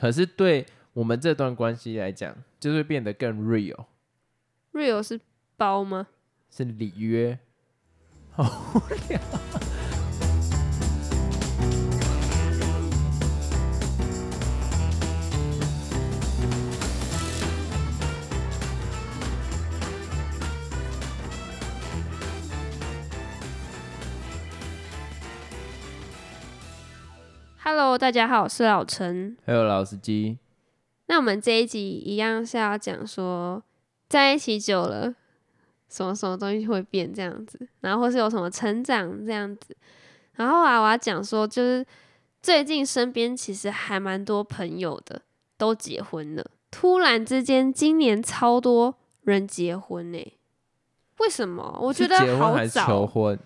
可是对我们这段关系来讲，就会变得更 real，real 是包吗？是里约。好无聊。Hello，大家好，我是老陈。Hello，老司机，那我们这一集一样是要讲说，在一起久了，什么什么东西会变这样子，然后或是有什么成长这样子。然后啊，我要讲说，就是最近身边其实还蛮多朋友的都结婚了，突然之间今年超多人结婚呢、为什么？我觉得好结婚还是求早，婚？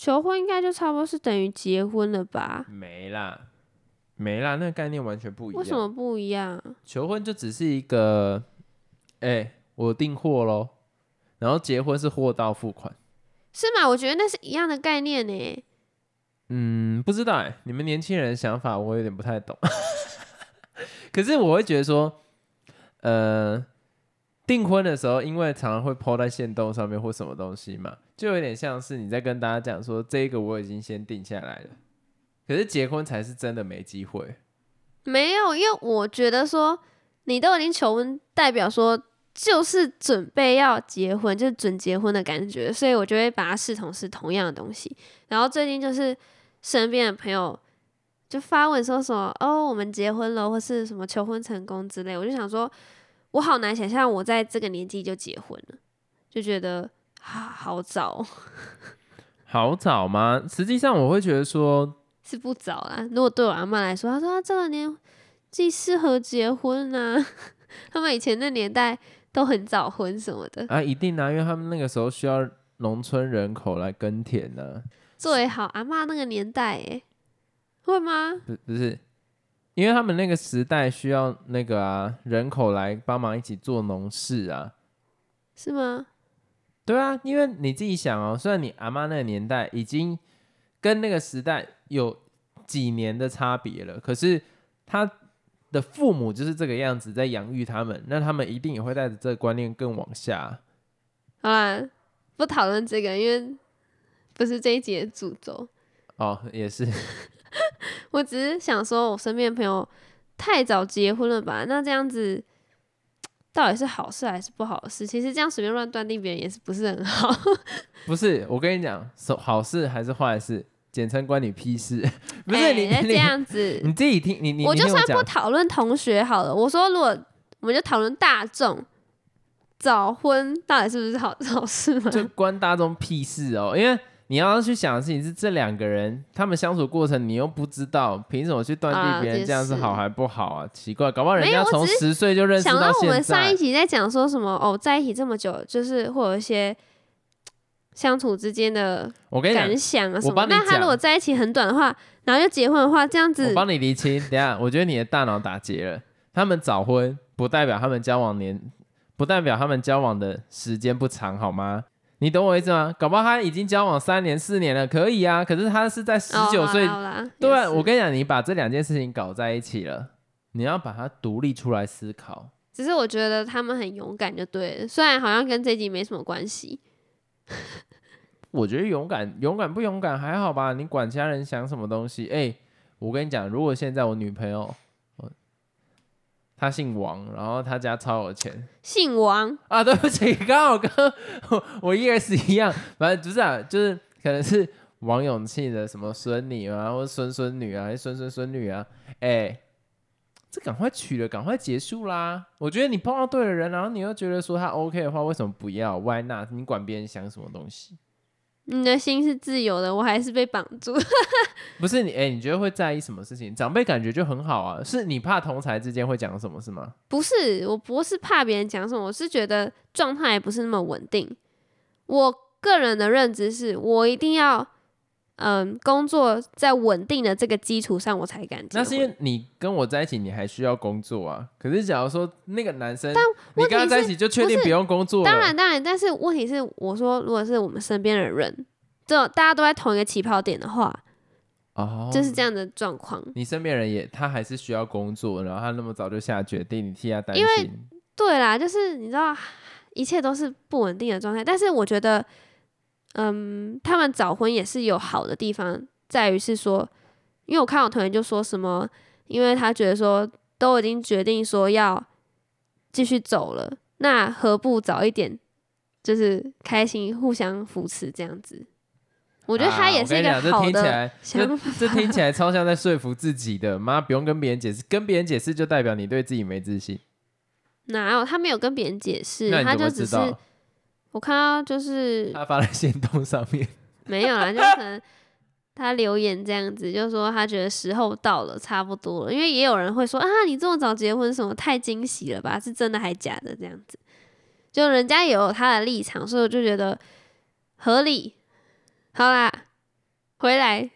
求婚应该就差不多是等于结婚了吧？没啦，没啦，那个概念完全不一样。为什么不一样？求婚就只是一个，哎、我订货喽，然后结婚是货到付款。是吗？我觉得那是一样的概念呢、嗯，不知道哎、你们年轻人的想法我有点不太懂。可是我会觉得说，呃，订婚的时候，因为常常会抛在线动上面或什么东西嘛，就有点像是你在跟大家讲说，这个我已经先定下来了。可是结婚才是真的没机会。没有，因为我觉得说你都已经求婚，代表说就是准备要结婚，就是准结婚的感觉，所以我就会把它视同是同样的东西。然后最近就是身边的朋友就发文说什么哦，我们结婚了，或是什么求婚成功之类，我就想说，我好难想象我在这个年纪就结婚了，就觉得啊好早哦，好早吗？实际上我会觉得说，是不早啦。如果对我阿妈来说，她说她这个年纪适合结婚啊，他们以前那年代都很早婚什么的，啊，一定啊，因为他们那个时候需要农村人口来耕田呢、最好阿妈那个年代，哎，会吗？不不是，因为他们那个时代需要那个啊人口来帮忙一起做农事啊。是吗？对啊，因为你自己想哦，虽然你阿妈那个年代已经跟那个时代有几年的差别了，可是他的父母就是这个样子在养育他们，那他们一定也会带着这个观念更往下。好啦，不讨论这个，因为不是这一节的主轴。哦，也是，我只是想说，我身边的朋友太早结婚了吧？那这样子到底是好事还是不好事？其实这样随便乱断定别人也是不是很好。不是？我跟你讲，是好事还是坏事，简称关你屁事。不是哎你你这样子，你自己听，你你我就算不讨论同学好了，我说如果我们就讨论大众早婚到底是不是好好事吗？就关大众屁事哦，因为你要去想的事情是这两个人他们相处过程，你又不知道，凭什么去断啊定别人这样是是好还不好啊？奇怪，搞不好人家从十岁就认识想到我们上一在。集在讲说什么哦，在一起这么久，就是会有一些相处之间的我跟你讲感，想啊什么。我帮你那他如果在一起很短的话，然后又结婚的话，这样子我帮你厘清。等下，我觉得你的大脑打结了。他们早婚不代表他们交往年，不代表他们交往的时间不长，好吗？你懂我意思吗？搞不好他已经交往三年四年了，可以啊。可是他是在十九岁对啊，我跟你讲，你把这两件事情搞在一起了，你要把它独立出来思考。只是我觉得他们很勇敢就对了，虽然好像跟这集没什么关系。我觉得勇敢，勇敢不勇敢还好吧？你管家人想什么东西？哎、我跟你讲，如果现在我女朋友，我她姓王，然后他家超有钱姓王，啊，对不起，刚好跟我我 yes 一样，反正不是啊，就是可能是王永庆的什么孙女啊，或者孙孙女啊，还是孙孙孙女啊，哎、这赶快娶了，赶快结束啦！我觉得你碰到对的人，然后你又觉得说他 OK 的话，为什么不要？Why not？你管别人想什么东西？你的心是自由的，我还是被绑住。不是你，哎、你觉得会在意什么事情？长辈感觉就很好啊，是你怕同才之间会讲什么是吗？不是，我不是怕别人讲什么，我是觉得状态不是那么稳定。我个人的认知是我一定要，嗯，工作在稳定的这个基础上，我才敢结婚。那是因为你跟我在一起，你还需要工作啊。可是假如说那个男生，你问题是跟他在一起就确定不用工作了，当然，当然，但是问题是，我说如果是我们身边的人，这大家都在同一个起跑点的话，哦，就是这样的状况。你身边人也他还是需要工作，然后他那么早就下决定，你替他担因为心。对啦，就是你知道，一切都是不稳定的状态。但是我觉得，嗯，他们早婚也是有好的地方，在于是说，因为我看我同学就说什么，因为他觉得说都已经决定说要继续走了，那何不早一点，就是开心互相扶持这样子。我觉得他也是一个啊、好的 想法。这这听起来超像在说服自己的。妈，不用跟别人解释，跟别人解释就代表你对自己没自信。哪有他没有跟别人解释他就只是？我看到就是他发在线动上面。没有啦，就可能他留言这样子，就说他觉得时候到了，差不多了。因为也有人会说啊，你这么早结婚，什么太惊喜了吧？是真的还假的？这样子，就人家也有他的立场，所以我就觉得合理。好啦，回来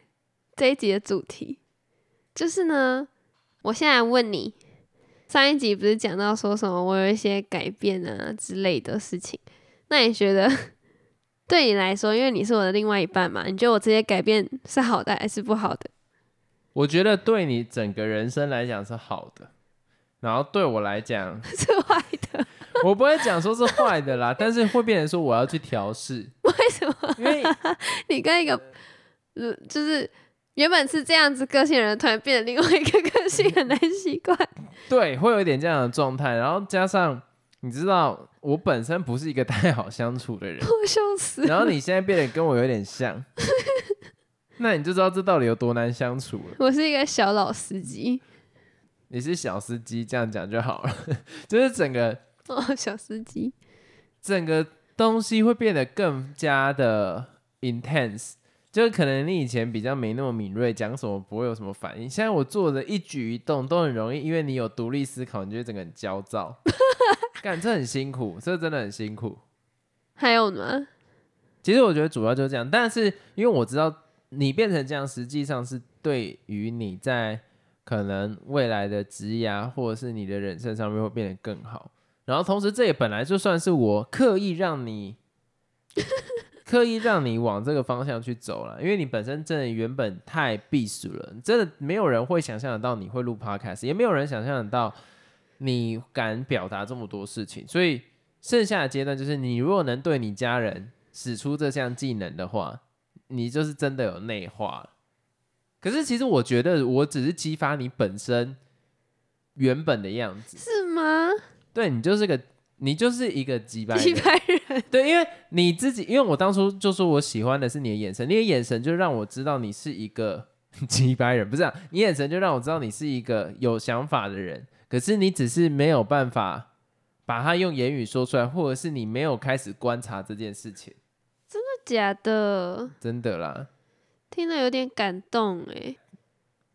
这一集的主题就是呢，我现在问你，上一集不是讲到说什么我有一些改变啊之类的事情，那你觉得对你来说，因为你是我的另外一半嘛，你觉得我这些改变是好的还是不好的？我觉得对你整个人生来讲是好的，然后对我来讲，是坏的？我不会讲说是坏的啦，但是会变成说我要去调试，为什么因为 你跟一个呃，就是原本是这样子个性的人，突然变成另外一个个性，很难习惯？对会有一点这样的状态，然后加上你知道我本身不是一个 太好相处的人，我 笑死！然后你现在变得跟我有点像，那你就知道这到底有多难相处了。我是一个小老司机。你是小司机，这样讲就好了，就是整个哦，小司机，整个东西会变得更加的 intense，就是可能你以前比较没那么敏锐，讲什么不会有什么反应，现在我做的一举一动都很容易，因为你有独立思考，你就会整个很焦躁，干这很辛苦，这真的很辛苦。还有呢？其实我觉得主要就是这样，但是因为我知道你变成这样，实际上是对于你在可能未来的职涯或者是你的人生上面会变得更好。然后同时，这也本来就算是我刻意让你 刻意让你往这个方向去走了，因为你本身真的原本太避暑了，真的没有人会想象得到你会录 podcast，也没有人想象得到你敢表达这么多事情，所以剩下的阶段就是你如果能对你家人使出这项技能的话，你就是真的有内化了。可是其实我觉得我只是激发你本身原本的样子，是吗？对你就是个你就是一个鸡掰人几百人，对，因为你自己，因为我当初就说我喜欢的是你的眼神，你的眼神就让我知道你是一个 鸡掰人，不是、啊，你眼神就让我知道你是一个有想法的人，可是你只是没有办法把它用言语说出来，或者是你没有开始观察这件事情，真的假的，真的啦，听了有点感动哎。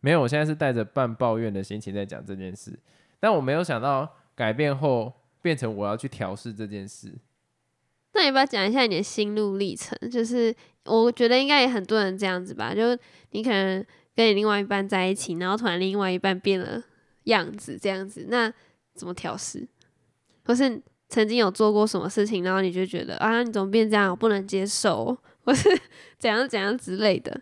没有，我现在是带着半抱怨的心情在讲这件事，但我没有想到改变后变成我要去调试这件事。那你要不要讲一下你的心路历程？就是我觉得应该也很多人这样子吧，就你可能跟你另外一半在一起，然后突然另外一半变了样子，这样子，那怎么调试？或是曾经有做过什么事情，然后你就觉得啊，你怎么变这样，我不能接受，或是怎样怎样之类的。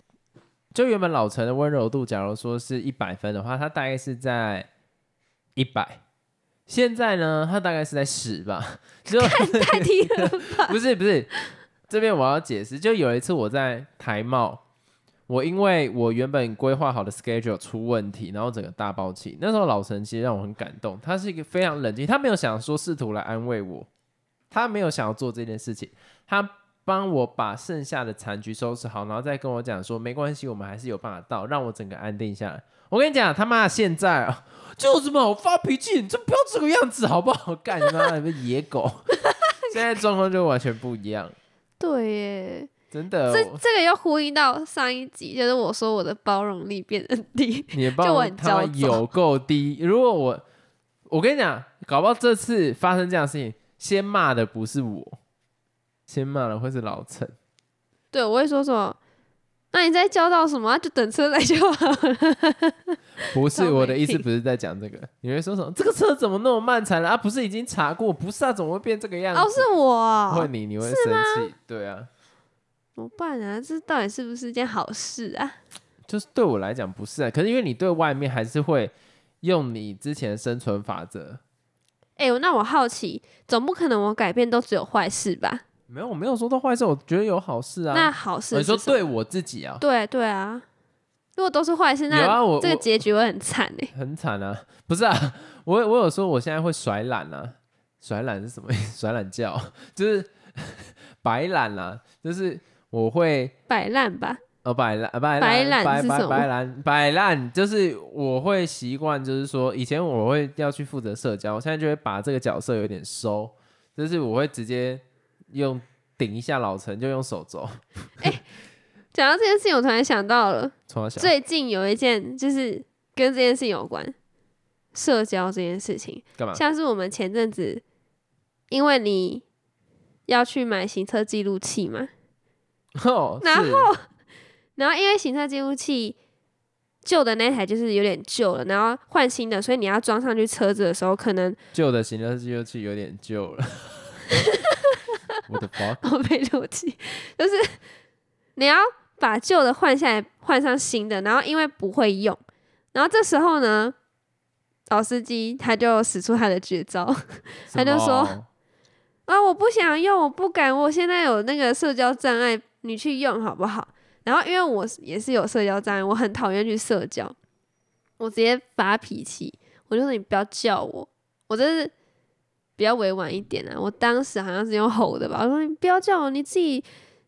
就原本老陈的温柔度，假如说是一百分的话，他大概是在一百。现在呢，他大概是在十吧。就太低了吧？不是不是，这边我要解释，就有一次我在台贸，我因为我原本规划好的 schedule 出问题，然后整个大爆气。那时候老陈其实让我很感动，他是一个非常冷静，他没有想说试图来安慰我，他没有想要做这件事情，他帮我把剩下的残局收拾好，然后再跟我讲说没关系，我们还是有办法到，让我整个安定下来。我跟你讲，他妈现在啊，就有什么好发脾气，你就不要这个样子好不好？干你妈的野狗！现在状况就完全不一样，对耶，真的。这这个要呼应到上一集，就是我说我的包容力变得低。你的 就我很包容他妈焦躁有够低。如果我，我跟你讲，搞不好这次发生这样的事情，先骂的不是我，先骂的会是老陈。对，我会说什么？那你在教到什么？啊就等车来就好了。不是我的意思，不是在讲这个。你会说什么？这个车怎么那么慢才来啊？不是已经查过？不是啊，怎么会变这个样子？哦，是我哦，会你你会生气，对啊，怎么办啊？这到底是不是件好事啊？就是对我来讲不是啊，可是因为你对外面还是会用你之前的生存法则。哎、那我好奇，总不可能我改变都只有坏事吧？没有，我没有说到坏事，我觉得有好事啊。那好事哦你说对我自己啊，对对啊，如果都是坏事，有那啊，我这个结局会很惨哎、很惨啊，不是啊，我我有说我现在会甩懒啊，甩懒是什么意思？甩懒觉 就是 白懒啊，就是我会摆烂吧。呃摆烂呃摆摆烂摆摆懒是什么摆烂摆烂，就是我会习惯，就是说以前我会要去负责社交，我现在就会把这个角色有点收，就是我会直接用顶一下老陈，就用手肘 讲到这件事情，我突然想到了。最近有一件就是跟这件事情有关，社交这件事情，干嘛？像是我们前阵子，因为你要去买行车记录器嘛，哦，然后然后因为行车记录器旧的那台就是有点旧了，然后换新的，所以你要装上去车子的时候，可能旧的行车记录器有点旧了。我的 fuck！我被录器，就是你要把旧的换下来，换上新的，然后因为不会用，然后这时候呢，老司机他就使出他的绝招他就说啊，我不想用，我不敢，我现在有那个社交障碍，你去用好不好？然后因为我也是有社交障碍，我很讨厌去社交，我直接发脾气，我就说你不要叫我，我真是比较委婉一点啊。我当时好像是用吼的吧，我说你不要叫我，你自己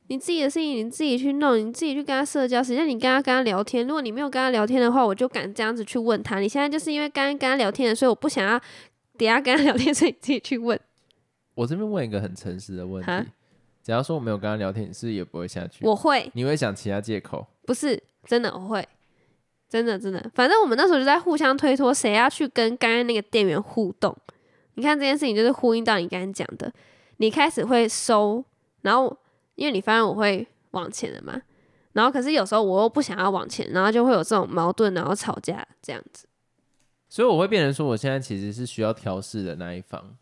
你自己的事情你自己去弄，你自己去跟他社交，实际上你跟他跟他聊天？如果你没有跟他聊天的话，我就敢这样子去问他。你现在就是因为刚刚跟他聊天的，所以我不想要等下跟他聊天，所以你自己去问。我这边问一个很诚实的问题：假如说我没有跟他聊天，你是不是也不会下去？我会。你会想其他借口？不是真的，我会，真的真的，反正我们那时候就在互相推脱，谁要去跟刚刚那个店员互动。你看这件事情就是呼应到你刚刚讲的，你开始会收，然后因为你发现我会往前的嘛，然后可是有时候我又不想要往前，然后就会有这种矛盾，然后吵架这样子。所以我会变成说，我现在其实是需要调试的那一方。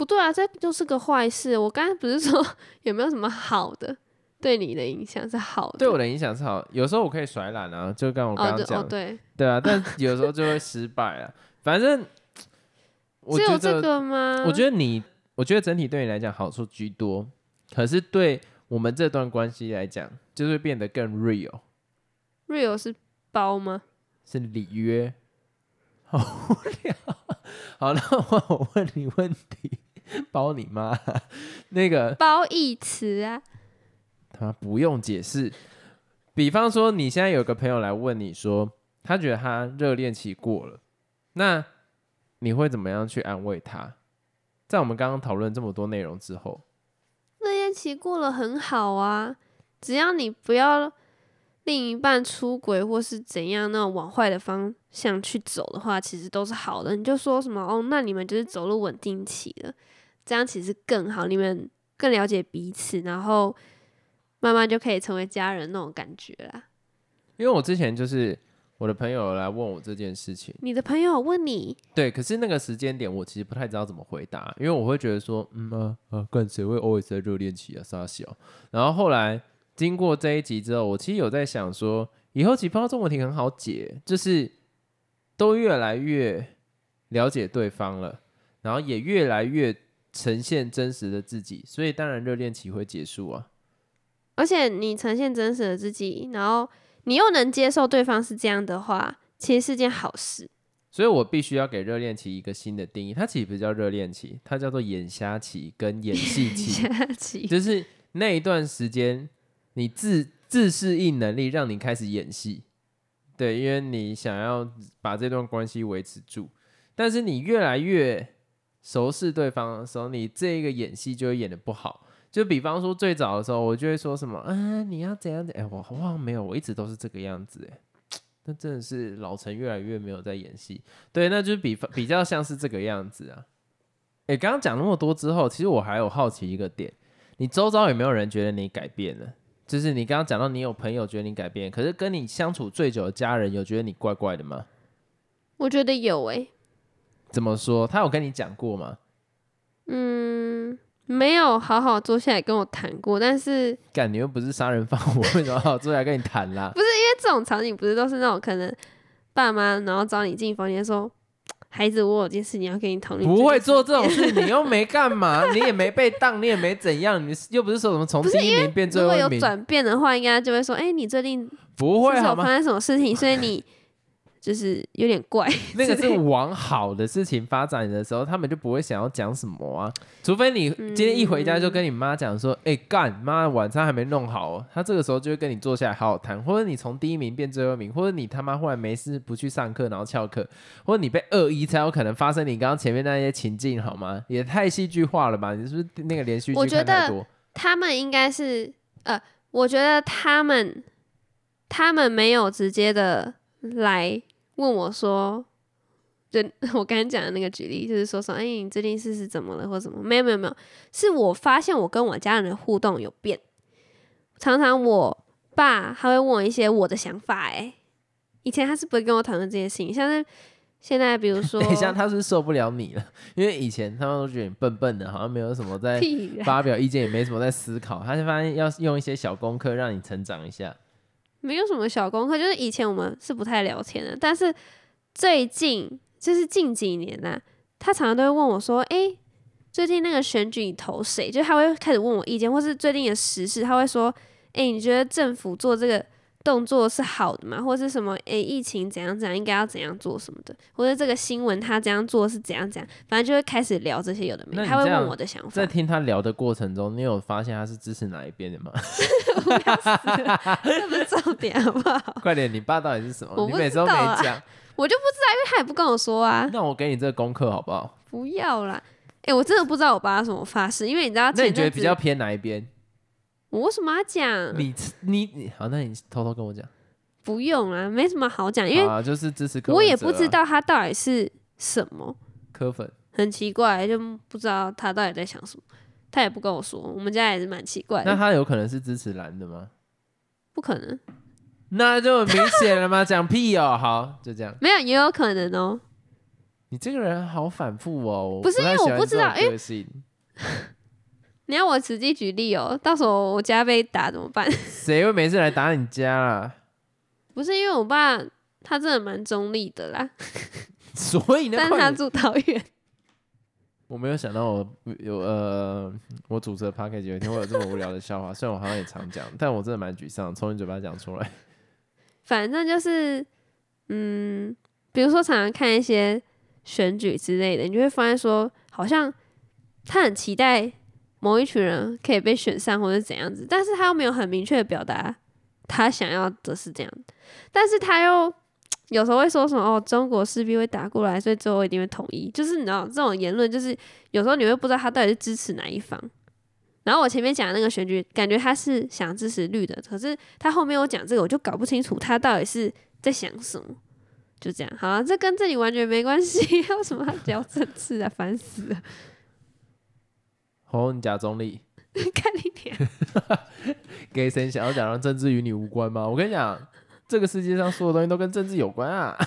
不对啊，这就是个坏事。我刚才不是说 有没有什么好的对你的影响是好的？对我的影响是好，有时候我可以甩懒啊，就刚我刚刚讲的，哦对，对啊，但有时候就会失败啊。反正 我觉只有这，个吗？我觉得你，我觉得整体对你来讲好处居多，可是对我们这段关系来讲，就会变得更 real，real 是包吗？是里约。好无聊。好，那我问你问题，包你妈。那个褒义词啊，他不用解释。比方说，你现在有个朋友来问你说，他觉得他热恋期过了，那你会怎么样去安慰他？在我们刚刚讨论这么多内容之后，热恋期过了很好啊，只要你不要另一半出轨或是怎样那种往坏的方向去走的话，其实都是好的。你就说什么哦，那你们就是走入稳定期了，这样其实更好，你们更了解彼此，然后慢慢就可以成为家人那种感觉啦。因为我之前就是我的朋友来问我这件事情，你的朋友问你，对，可是那个时间点我其实不太知道怎么回答，因为我会觉得说，嗯啊啊，干谁会 always 在热恋期啊，傻小。然后后来经过这一集之后，我其实有在想说，以后其实碰到这种问题很好解，就是都越来越了解对方了，然后也越来越呈现真实的自己，所以当然热恋期会结束啊。而且你呈现真实的自己，然后你又能接受对方是这样的话，其实是件好事。所以我必须要给热恋期一个新的定义，它其实不叫热恋期，它叫做眼瞎期跟演戏期。期就是那一段时间，你自自适应能力让你开始演戏，对，因为你想要把这段关系维持住，但是你越来越熟识对方的时候，你这个演戏就会演的不好。就比方说最早的时候，我就会说什么，啊，你要怎样怎样，哎、我好像没有，我一直都是这个样子，哎，那真的是老陈越来越没有在演戏，对，那就是比比较像是这个样子啊。哎、刚刚讲那么多之后，其实我还有好奇一个点，你周遭有没有人觉得你改变了？就是你刚刚讲到你有朋友觉得你改变，可是跟你相处最久的家人有觉得你怪怪的吗？我觉得有诶、怎么说？他有跟你讲过吗？嗯，没有好好坐下来跟我谈过，但是 感觉又不是杀人放火，为什么要好好坐下来跟你谈啦？不是因为这种场景不是都是那种可能爸妈然后找你进房间说，孩子，我有件事你要跟你讨论，不会做这种事，你又没干嘛，你也没被当，你也没怎样，你又不是说什么从第一名变最如果有转变的话，应该就会说，哎、你最近不会好吗？发生什么事情，所以你就是有点怪。那个是往好的事情发展的时候，他们就不会想要讲什么啊，除非你今天一回家就跟你妈讲说，哎、干妈晚餐还没弄好、哦，他这个时候就会跟你坐下来好好谈，或者你从第一名变最后一名，或者你他妈忽然没事不去上课然后翘课，或者你被恶意才有可能发生你刚刚前面那些情境好吗？也太戏剧化了吧？你是不是那个连续剧看太多？他们应该是呃，我觉得他们他们没有直接的来问我说，就 我刚刚讲的那个举例，就是说说，哎、你最近是是怎么了或什么？没有没有没有，是我发现我跟我家人的互动有变，常常我爸他会问我一些我的想法、哎，以前他是不会跟我讨论这些事情，像是现在比如 说，等一下，他是是受不了你了，因为以前他们都觉得你笨笨的，好像没有什么在发表意见，也没什么在思考。他就发现要用一些小功课让你成长一下。没有什么小功课，就是以前我们是不太聊天的，但是最近就是近几年呐、他常常都会问我说：“诶，最近那个选举你投谁？”就他会开始问我意见，或是最近的时事，他会说：“诶，你觉得政府做这个动作是好的吗？或是什么？诶，疫情怎样怎样，应该要怎样做什么的？或者这个新闻他这样做是怎样怎样？反正就会开始聊这些有的没的，他会问我的想法在。听他聊的过程中，你有发现他是支持哪一边的吗？这不是重点好不好？快点，你爸到底是什么？我不你每次都没啊讲。我就不知道，因为他也不跟我说啊。那我给你这个功课好不好？不要啦！哎、我真的不知道我爸有什么发誓，因为你知道那你觉得比较偏哪一边？我为什么要讲？你你你好，那你偷偷跟我讲。不用啦，没什么好讲，因为啊，就是支持柯我文哲啊也不知道他到底是什么，柯粉。很奇怪，就不知道他到底在想什么。他也不跟我说，我们家也是蛮奇怪的，那他有可能是支持蓝的吗？不可能，那就很明显了吗？讲屁哦！好，就这样。没有也有可能哦、你这个人好反复哦。不是因为我不知道这种个性 你要我实际举例哦、到时候我家被打怎么办？谁会每次来打你家啊？不是因为我爸他真的蛮中立的啦，所以呢，但是他住桃园，我没有想到我有呃，我主持的 p a c k a g e 有一天会有这么无聊的笑话，虽然我好像也常讲，但我真的蛮沮丧，从你嘴巴讲出来。反正就是，嗯，比如说常常看一些选举之类的，你就会发现说，好像他很期待某一群人可以被选上或者怎样子，但是他又没有很明确的表达他想要的是这样，但是他又有时候会说什么哦，中国势必会打过来，所以最后一定会统一，就是你知道这种言论，就是有时候你会不知道他到底是支持哪一方。然后我前面讲的那个选举，感觉他是想支持绿的，可是他后面我讲这个，我就搞不清楚他到底是在想什么。就这样，好、啊，这跟这里完全没关系，为什么要聊政治啊？烦死了！哦，你假中立，看你点，给谁想要讲让政治与你无关吗？我跟你讲，这个世界上所有东西都跟政治有关啊。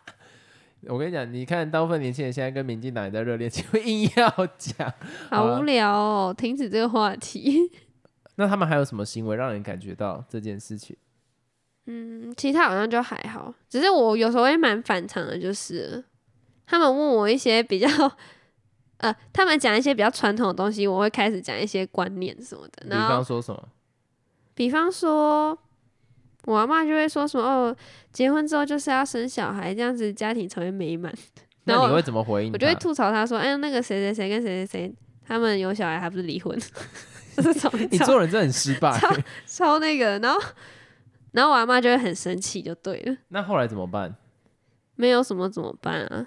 我跟你讲，你看大部分年轻人现在跟民进党也在热恋就，硬要讲。好无聊哦，停止这个话题。那他们还有什么行为让人感觉到这件事情？嗯，其他好像就还好，只是我有时候也蛮反常的，就是他们问我一些比较，呃，他们讲一些比较传统的东西，我会开始讲一些观念什么的。比然后方说什么？比方说，我阿妈就会说什么哦，结婚之后就是要生小孩，这样子家庭才会美满。然后那你会怎么回应？我就会吐槽他说，哎，那个谁谁谁跟谁谁谁，他们有小孩还不是离婚，这种你超做人真的很失败。超超那个，然后然后我阿妈就会很生气，就对了，那后来怎么办？没有什么怎么办啊？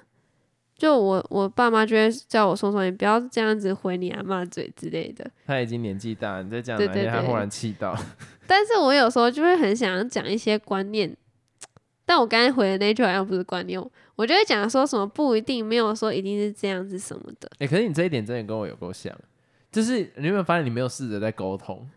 就我我爸妈就会叫我说说，你不要这样子回你阿妈嘴之类的。他已经年纪大，你再这样对哪天对对他忽然气到，但是我有时候就会很想要讲一些观念，但我刚才回的那句好像不是观念，我就会讲说什么不一定，没有说一定是这样子什么的，哎、可是你这一点真的跟我有够像，就是你有没有发现你没有试着在沟通？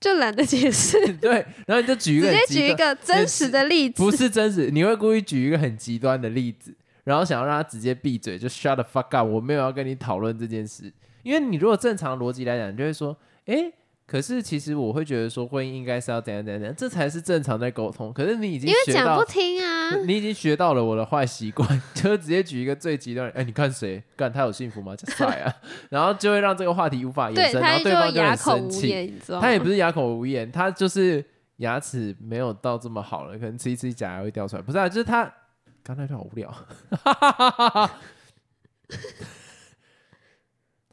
就懒得解释，对，然后你就举一个直接举一个真实的例子不。是真实，你会故意举一个很极端的例子，然后想要让他直接闭嘴，就 shut the fuck up，我没有要跟你讨论这件事。因为你如果正常逻辑来讲，你就会说，诶，可是其实我会觉得说婚姻应该是要怎样怎样怎样，这才是正常在沟通。可是你已经因为讲不听啊，你已经学到了我的坏习惯，就直接举一个最极端的，哎、你看谁干他有幸福吗？这帅啊，然后就会让这个话题无法延伸，然后对方就很生气。他也不是哑口无言，他就是牙齿没有到这么好了，可能吃一吃假牙会掉出来。不是啊，就是他刚才那段好无聊，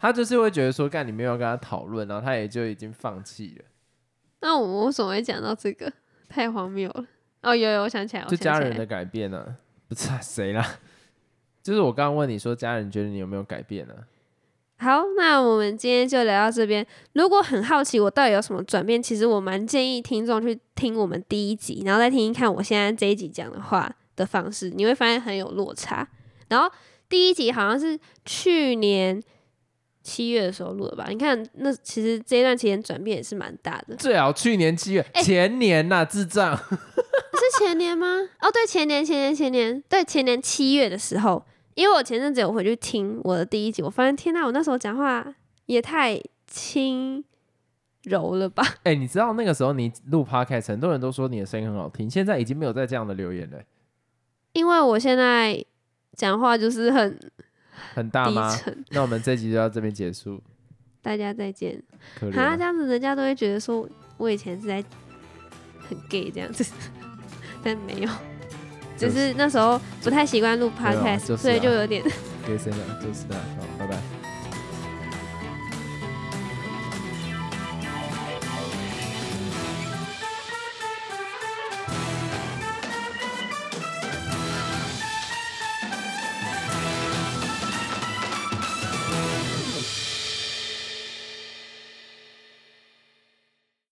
他就是会觉得说，干你没有跟他讨论，然后他也就已经放弃了。那我们为什么会讲到这个？太荒谬了。哦，有有，我想起来，我就家人的改变呢、不是、啊、谁啦？就是我刚刚问你说，家人觉得你有没有改变呢、好，那我们今天就聊到这边。如果很好奇我到底有什么转变，其实我蛮建议听众去听我们第一集，然后再听一看我现在这一集讲的话的方式，你会发现很有落差。然后第一集好像是去年七月的时候录的吧？你看，那其实这一段期间转变也是蛮大的。最好去年七月，哎前年呐、智障。是前年吗？哦，对，前年，前年，前年，对，前年七月的时候，因为我前阵子有回去听我的第一集，我发现天呐，我那时候讲话也太轻柔了吧？哎、你知道那个时候你录 podcast，很多人都说你的声音很好听，现在已经没有再这样的留言了、因为我现在讲话就是很低很大吗？那我们这集就到这边结束，大家再见。啊，这样子人家都会觉得说我以前是在很 gay 这样子，但没有，只就是是那时候不太习惯录 podcast，、就是啊所以就有点。就是的，好，拜拜。